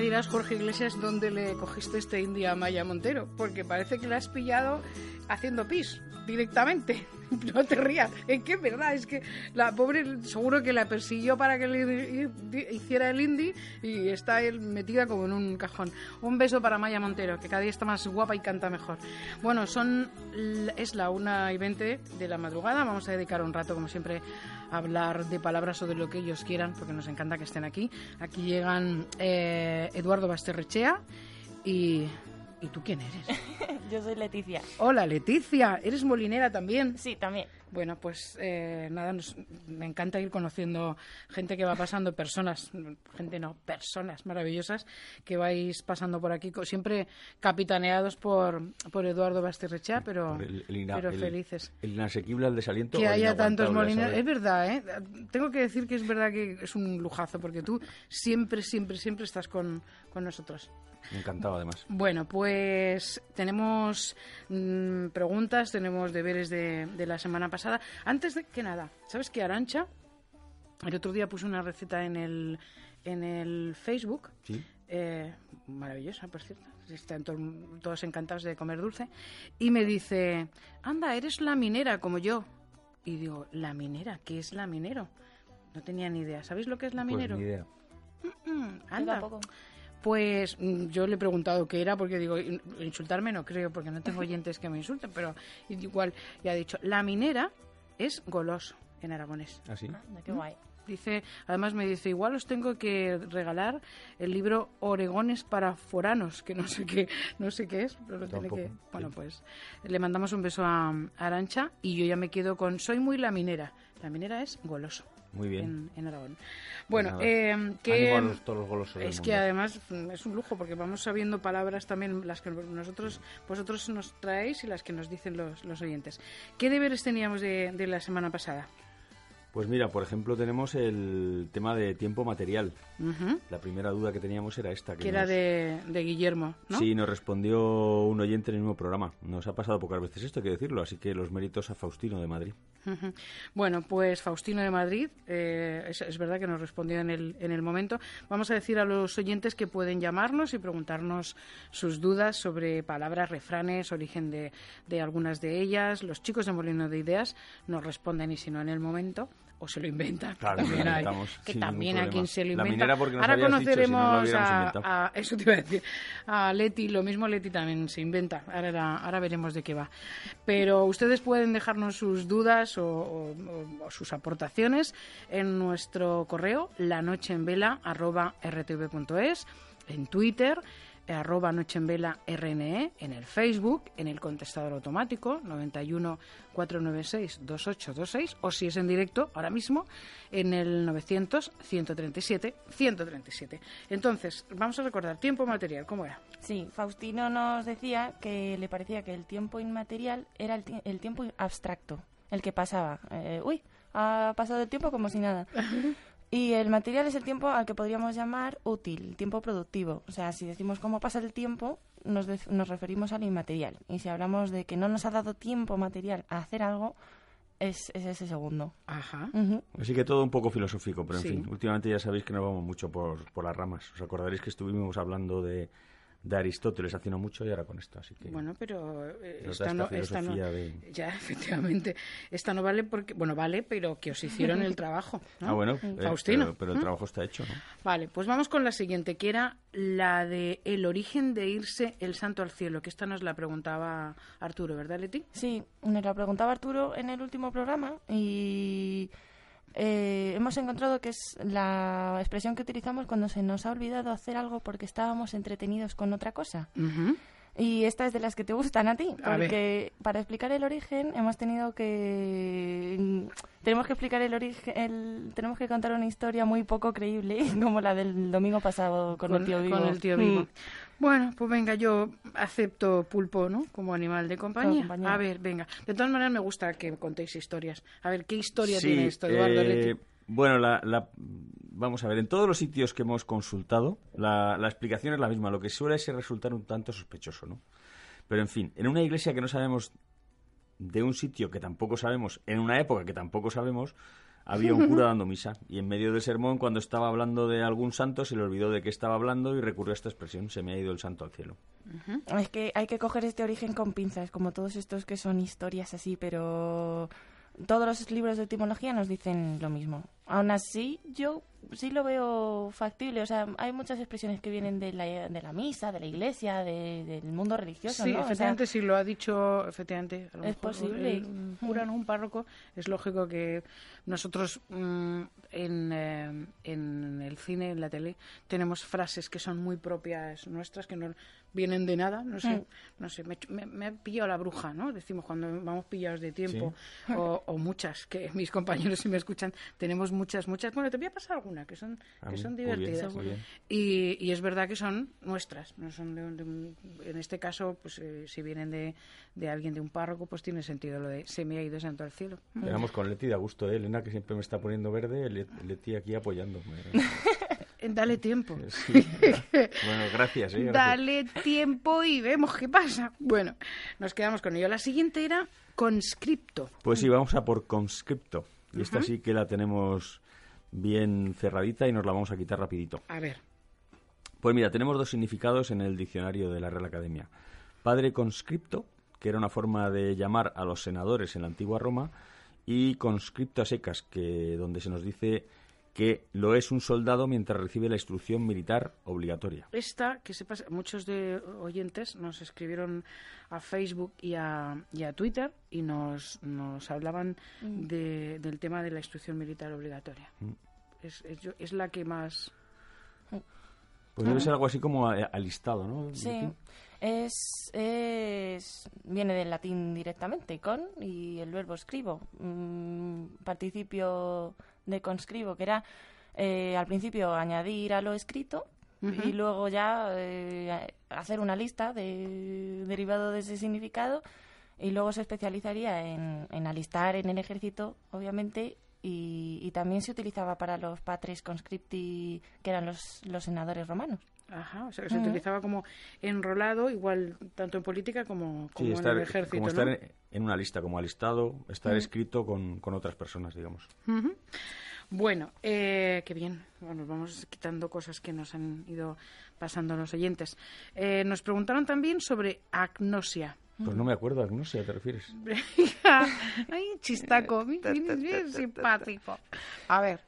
dirás, Jorge Iglesias, dónde le cogiste este india Maya Montero, porque parece que la has pillado haciendo pis directamente. No te rías, es que es verdad, es que la pobre seguro que la persiguió para que le hiciera el indie y está él metida como en un cajón. Un beso para Maya Montero, que cada día está más guapa y canta mejor. Bueno, son es la una y 20 de la madrugada, vamos a dedicar un rato, como siempre, a hablar de palabras o de lo que ellos quieran, porque nos encanta que estén aquí. Aquí llegan eh, Eduardo Basterrechea y ¿Y tú quién eres? Yo soy Leticia. Hola, Leticia. ¿Eres molinera también? Sí, también. Bueno, pues eh, nada, me encanta ir conociendo gente que va pasando, personas, gente no, personas maravillosas que vais pasando por aquí, siempre capitaneados por, por Eduardo Basterrechea, pero, pero felices. El, inasequible al desaliento. Que haya tantos molineros. Es verdad, ¿eh? Tengo que decir que es verdad que es un lujazo, porque tú siempre, siempre, siempre estás con, con nosotros. Me encantaba, además. Bueno, pues tenemos mm, preguntas, tenemos deberes de, la semana pasada. Antes de que nada, ¿sabes qué, Arancha? El otro día puse una receta en el, en el Facebook. Sí. Eh, maravillosa, por cierto. Están todos encantados de comer dulce. Y me dice, anda, eres la minera como yo. Y digo, ¿la minera? ¿Qué es la minero? No tenía ni idea. ¿Sabéis lo que es la pues minero? ni idea. Mm, mm, anda. Pues mm, yo le he preguntado qué era, porque digo, insultarme no creo, porque no tengo oyentes que me insulten, pero igual ya ha dicho, la minera es goloso en aragonés. ¿Ah, sí? qué guay. Dice, además me dice, igual os tengo que regalar el libro Oregones para foranos, que no sé qué, no sé qué es, pero lo tiene que. Bueno, pues le mandamos un beso a Arancha y yo ya me quedo con Soy muy la minera. La minera es goloso. Muy bien. En, Aragón. Bueno, eh, que todos los es que además es un lujo porque vamos sabiendo palabras también las que nosotros vosotros nos traéis y las que nos dicen los, los oyentes. ¿Qué deberes teníamos de, de la semana pasada? Pues mira, por ejemplo, tenemos el tema de tiempo material. La primera duda que teníamos era esta. Que, era de, Guillermo, ¿no? Sí, nos respondió un oyente en el mismo programa. Nos ha pasado pocas veces esto, hay que decirlo, así que los méritos a Faustino de Madrid. Bueno, pues Faustino de Madrid, eh, es, verdad que nos respondió en el, en el momento. Vamos a decir a los oyentes que pueden llamarnos y preguntarnos sus dudas sobre palabras, refranes, origen de, de algunas de ellas. Los chicos de Molino de Ideas nos responden y si no en el momento o se lo inventa. Claro, también hay, que también hay quien se lo inventa. Ahora conoceremos a, eso te iba a decir, a Leti, lo mismo Leti también se inventa. Ahora, ahora veremos de qué va. Pero ustedes pueden dejarnos sus dudas o, sus aportaciones en nuestro correo lanocheenvela@rtv.es, en Twitter arroba Noche en Vela RNE, en el Facebook, en el contestador automático 91 496 2826 o si es en directo ahora mismo en el 900 137 137. Entonces, vamos a recordar tiempo material, ¿cómo era? Sí, Faustino nos decía que le parecía que el tiempo inmaterial era el, tiempo abstracto, el que pasaba. Eh, uy, ha pasado el tiempo como si nada. Y el material es el tiempo al que podríamos llamar útil, tiempo productivo. O sea, si decimos cómo pasa el tiempo, nos, nos referimos al inmaterial. Y si hablamos de que no nos ha dado tiempo material a hacer algo, es, ese segundo. Ajá. Así que todo un poco filosófico, pero en fin, últimamente ya sabéis que nos vamos mucho por, por las ramas. Os acordaréis que estuvimos hablando de de Aristóteles hace no mucho y ahora con esto así que bueno pero eh, esta, no, ya efectivamente. Esta no vale porque bueno vale pero que os hicieron el trabajo ah bueno eh, Faustino. pero, el trabajo está hecho ¿no? vale pues vamos con la siguiente que era la de el origen de irse el santo al cielo que esta nos la preguntaba Arturo verdad Leti sí nos la preguntaba Arturo en el último programa y eh, hemos encontrado que es la expresión que utilizamos cuando se nos ha olvidado hacer algo porque estábamos entretenidos con otra cosa. Y esta es de las que te gustan a ti, A porque para explicar el origen hemos tenido que tenemos que explicar el origen, el- tenemos que contar una historia muy poco creíble, como la del domingo pasado con, el tío vivo. con el tío vivo. Mm. Bueno, pues venga, yo acepto pulpo, ¿no? Como animal de compañía. A ver, venga. De todas maneras, me gusta que contéis historias. A ver, ¿qué historia Sí, tiene esto, Eduardo eh, Leti? Bueno, la, la- vamos a ver, en todos los sitios que hemos consultado, la, la explicación es la misma, lo que suele ser resultar un tanto sospechoso, ¿no? Pero en fin, en una iglesia que no sabemos de un sitio que tampoco sabemos, en una época que tampoco sabemos, había un cura dando misa y en medio del sermón, cuando estaba hablando de algún santo, se le olvidó de qué estaba hablando y recurrió a esta expresión, se me ha ido el santo al cielo. Es que hay que coger este origen con pinzas, como todos estos que son historias así, pero todos los libros de etimología nos dicen lo mismo. Aún así, yo sí lo veo factible. O sea, hay muchas expresiones que vienen de la, de la misa, de la iglesia, de- del mundo religioso, Sí, ¿no? O sea, efectivamente, si lo ha dicho, efectivamente, a lo Es mejor posible. el- Un cura, ¿no? un párroco, es lógico que nosotros mm, en, eh, en el cine, en la tele, tenemos frases que son muy propias nuestras, que no vienen de nada, no sé, Mm. no sé, me, me, me ha pillado la bruja, ¿no? Decimos cuando vamos pillados de tiempo, o, o muchas, que mis compañeros si me escuchan, tenemos muchas, muchas, bueno, te voy a pasar alguna, que son, que son divertidas. bien. Y, y es verdad que son nuestras, no son de de un- en este caso, pues eh, si vienen de, de alguien, de un párroco, pues tiene sentido lo de se me ha ido santo al cielo. Quedamos con Leti de a gusto, ¿eh? Elena, que siempre me está poniendo verde, Le- Leti aquí apoyándome. Eh, Dale tiempo. Sí. bueno, gracias, ¿eh? Gracias. Dale tiempo y vemos qué pasa. Bueno, nos quedamos con ello. La siguiente era conscripto. Pues sí, vamos a por conscripto. Y esta sí que la tenemos bien cerradita y nos la vamos a quitar rapidito. A ver, Pues mira, tenemos dos significados en el diccionario de la Real Academia. Padre conscripto, que era una forma de llamar a los senadores en la antigua Roma, y conscripto a secas, que donde se nos dice que lo es un soldado mientras recibe la instrucción militar obligatoria. esta, que sepas, muchos de oyentes nos escribieron a Facebook y a, y a Twitter y nos, nos hablaban de- del tema de la instrucción militar obligatoria. Es, es, la que más... Pues debe ser algo así como a- alistado, ¿no? Sí, es, es viene del latín directamente, con y el verbo escribo, mm, participio de conscribo, que era eh, al principio añadir a lo escrito y luego ya eh, hacer una lista de, derivado de ese significado y luego se especializaría en, en alistar en el ejército, obviamente, y, y también se utilizaba para los patres conscripti, que eran los, los senadores romanos. Ajá, o sea, que se utilizaba como enrolado, igual tanto en política como, como Sí, en el ejército, como ¿no? estar en, en una lista, como alistado, estar escrito con, con otras personas, digamos. Bueno, eh, qué bien. Bueno, nos vamos quitando cosas que nos han ido pasando los oyentes. Eh, nos preguntaron también sobre agnosia. Pues no me acuerdo, no sé a qué te refieres. Ay, chistaco, bien, bien simpático. A ver,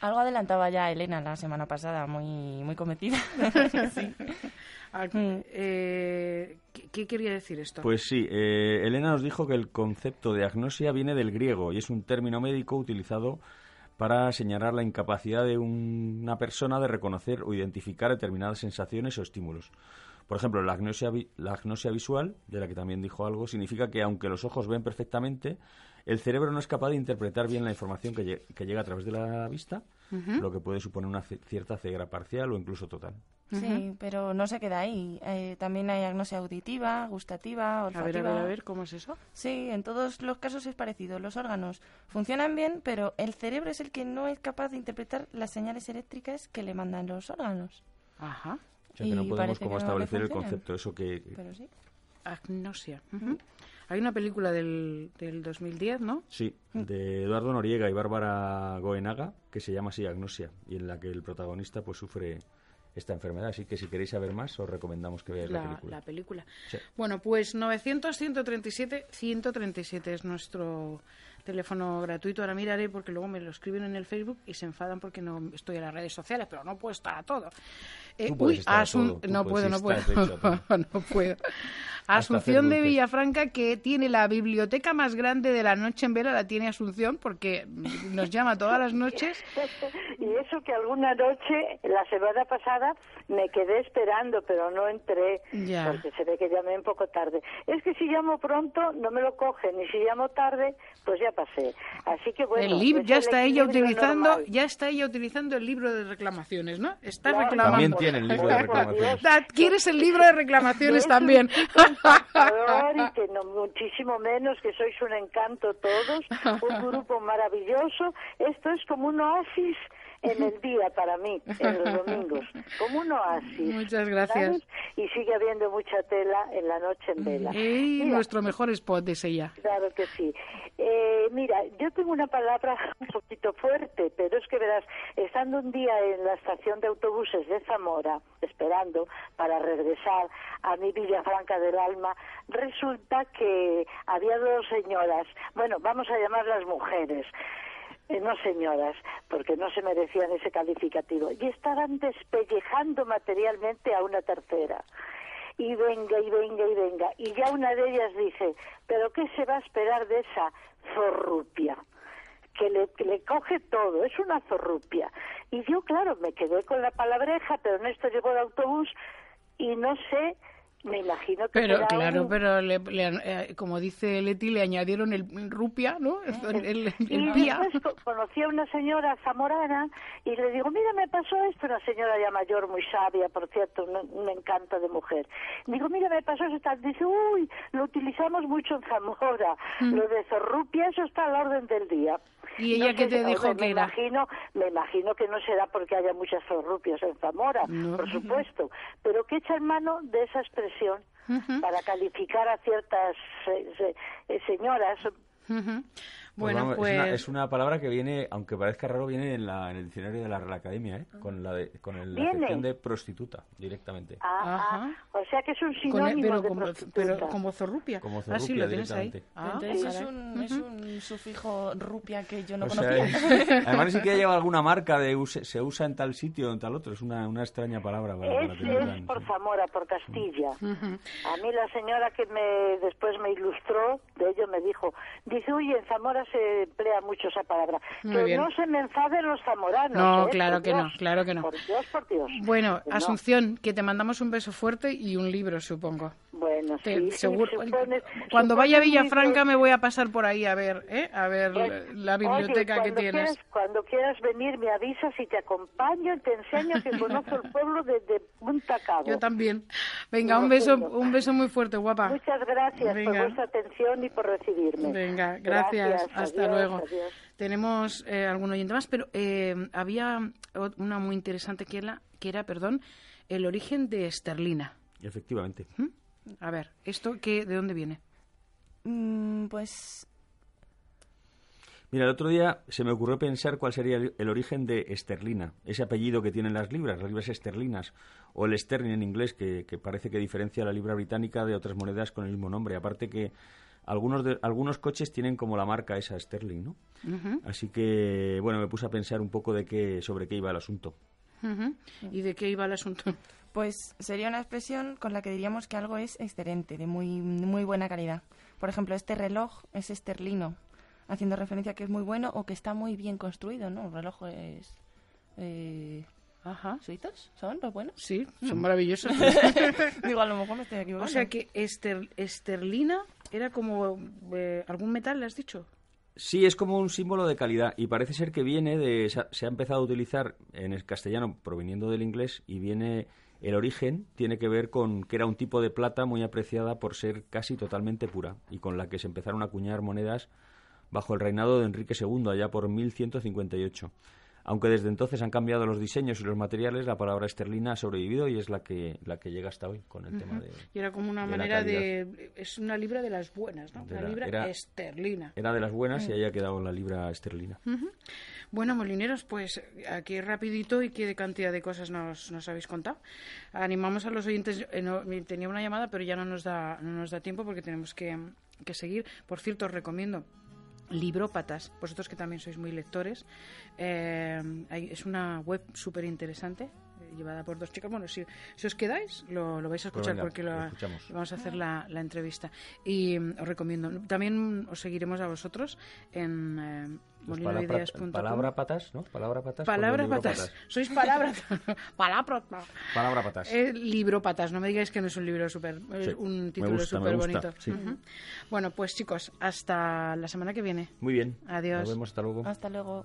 Algo adelantaba ya Elena la semana pasada, muy, muy convencida. Sí. ag- Mm. eh, ¿qué, qué quería decir esto? Pues sí, eh, Elena nos dijo que el concepto de agnosia viene del griego y es un término médico utilizado para señalar la incapacidad de un- una persona de reconocer o identificar determinadas sensaciones o estímulos. Por ejemplo, la agnosia, la agnosia visual, de la que también dijo algo, significa que aunque los ojos ven perfectamente, el cerebro no es capaz de interpretar bien la información que, lle- que llega a través de la vista, lo que puede suponer una cierta ceguera parcial o incluso total. Sí, pero no se queda ahí. Eh, también hay agnosia auditiva, gustativa, a olfativa. ver, a ver, a ver, ¿cómo es eso? Sí, en todos los casos es parecido. Los órganos funcionan bien, pero el cerebro es el que no es capaz de interpretar las señales eléctricas que le mandan los órganos. Ajá, O sea que no podemos como que no le establecer el concepto, eso que, Pero sí. agnosia. Ujú. Hay una película del, del 2010, ¿no? Sí, de Eduardo Noriega y Bárbara Goenaga, que se llama así Agnosia, y en la que el protagonista pues sufre esta enfermedad. Así que si queréis saber más, os recomendamos que veáis la, la, película. la película. Sí. Bueno, pues 900-137-137 es nuestro teléfono gratuito. Ahora miraré porque luego me lo escriben en el Facebook y se enfadan porque no estoy en las redes sociales, pero no puedo estar a todo. Eh, Tú puedes estar a asun- todo, tú no puedo, no puedo. no puedo. Asunción de. Villafranca, que tiene la biblioteca más grande de la noche en vela, la tiene Asunción, porque nos llama todas las noches. Y eso que alguna noche, la semana pasada, me quedé esperando, pero no entré, Ya. porque se ve que llamé un poco tarde. Es que si llamo pronto, no me lo cogen, y si llamo tarde, pues ya pasé. Así que bueno... el libro, ya el está ella utilizando, normal. ya está ella utilizando el libro de reclamaciones, ¿no? Está Claro. reclamando. También tiene el libro de reclamaciones. ¿Quieres el libro de reclamaciones Es también? Y que no muchísimo menos que sois un encanto todos, un grupo maravilloso. Esto es como un oasis en el día para mí, en los domingos, como un oasis. Muchas gracias. ¿sabes? Y sigue habiendo mucha tela en la noche en vela. Y Mira, nuestro mejor spot es ella. Claro que sí. Eh, mira, yo tengo una palabra un poquito fuerte, pero es que verás, estando un día en la estación de autobuses de Zamora, esperando para regresar a mi Villafranca del Alma, resulta que había dos señoras, bueno, vamos a llamarlas mujeres, eh, no señoras, porque no se merecían ese calificativo, y estaban despellejando materialmente a una tercera y venga y venga y venga. Y ya una de ellas dice, pero ¿qué se va a esperar de esa zorrupia? Que le, que le coge todo, es una zorrupia. Y yo, claro, me quedé con la palabreja, pero en esto llegó el autobús y no sé, me imagino que Pero será claro, un- pero le- le- eh, como dice Leti, le añadieron el rupia, ¿no? El, el- el Y pía. después co- conocí a una señora zamorana y le digo, mira, me pasó esto, una señora ya mayor, muy sabia, por cierto, un, un encanto de mujer. Digo, mira, me pasó esto. tal". Dice, uy, lo utilizamos mucho en Zamora. Lo de zorrupia, eso está al orden del día. Mm. ¿Y ella qué te dijo que me era? Imagino, me imagino que no será porque haya muchas zorrupias en Zamora, No. por supuesto, pero que echa en mano de esa expresión para calificar a ciertas eh, eh, señoras Bueno, vamos, pues... es, una, es una palabra que viene, aunque parezca raro, viene en, la, en el diccionario de la Real Academia, ¿eh? con la, de, con el- la acepción de prostituta, directamente. Ah, Ajá. ah, o sea que es un con sinónimo el- pero, de como, prostituta. pero como zorrupia. Como ah, sí, zorrupia lo tienes ahí. directamente. Ah, Entonces es un, es un sufijo rupia que yo no O sea, conocía. es- además ni siquiera lleva alguna marca de use- se usa en tal sitio o en tal otro. Es una, una extraña palabra para, para Es, tenerla es en- por Zamora, por Castilla. A mí la señora que me después me ilustró de ello me dijo, dice, uy, en Zamora se emplea mucho esa palabra. Muy que bien. no se me enfaden los zamoranos. No, ¿eh? claro Por que no, Dios. claro que no. Por Dios, por Dios. Bueno, no. Asunción, que te mandamos un beso fuerte y un libro, supongo. Bueno, Te- sí, sí, seguro- supone- cuando supone vaya a Villafranca me voy a pasar por ahí a ver, ¿eh? A ver Pues, la biblioteca oye, que tienes. Quieras, cuando quieras venir, me avisas y te acompaño y te enseño que conozco el pueblo desde punta cabo. Yo también. Venga, Lo un beso, un beso muy fuerte, guapa. Muchas gracias Venga. por vuestra atención y por recibirme. Venga, gracias. Hasta adiós, luego. adiós. Tenemos eh, algún oyente más, pero eh, había una muy interesante que era, que era, perdón, el origen de esterlina. Efectivamente. ¿Mm? A ver, ¿esto qué, de dónde viene? Mm, pues Mira, el otro día se me ocurrió pensar cuál sería el, el origen de esterlina, ese apellido que tienen las libras, las libras esterlinas, o el sterling en inglés, que, que parece que diferencia la libra británica de otras monedas con el mismo nombre. Aparte que algunos, de, algunos coches tienen como la marca esa sterling, ¿no? Ujú, Así que, bueno, me puse a pensar un poco de qué, sobre qué iba el asunto. ujú. ¿Y de qué iba el asunto? Pues sería una expresión con la que diríamos que algo es excelente, de muy, muy buena calidad. Por ejemplo, este reloj es esterlino, haciendo referencia a que es muy bueno o que está muy bien construido, ¿no? Un reloj es... Eh, Ajá. ¿Suizos son los buenos? Sí, son maravillosos. Digo, a lo mejor me estoy o equivocando. sea que ester- esterlina era como eh, algún metal, ¿le has dicho? Sí, es como un símbolo de calidad y parece ser que viene de... Se ha, empezado a utilizar en el castellano proveniendo del inglés y viene... El origen tiene que ver con que era un tipo de plata muy apreciada por ser casi totalmente pura y con la que se empezaron a acuñar monedas bajo el reinado de Enrique II allá por 1158. Aunque desde entonces han cambiado los diseños y los materiales, la palabra esterlina ha sobrevivido y es la que, la que llega hasta hoy con el tema de... Y era como una de manera de... Es una libra de las buenas, ¿no? De Una la- libra era- esterlina. Era de las buenas y haya quedado la libra esterlina. Bueno, molineros, pues aquí rapidito y qué cantidad de cosas nos, nos habéis contado. Animamos a los oyentes, eh, no, tenía una llamada, pero ya no nos da, no nos da tiempo porque tenemos que, que seguir. Por cierto, os recomiendo Librópatas, vosotros que también sois muy lectores, eh, es una web súper interesante, llevada por dos chicas. Bueno, si, si os quedáis, lo, lo vais a Pues escuchar venga, porque lo, vamos a hacer la, la entrevista. Y mm, os recomiendo. También os seguiremos a vosotros en eh, Pues palabra, palabra patas, ¿no? Palabra patas. los patas. Sois palabras. palabras. Palabra patas. Eh, libro patas. No me digáis que no es un libro súper. es Sí, un título súper bonito. sí. Bueno, pues chicos, hasta la semana que viene. Muy bien. Adiós. Nos vemos, hasta luego. Hasta luego.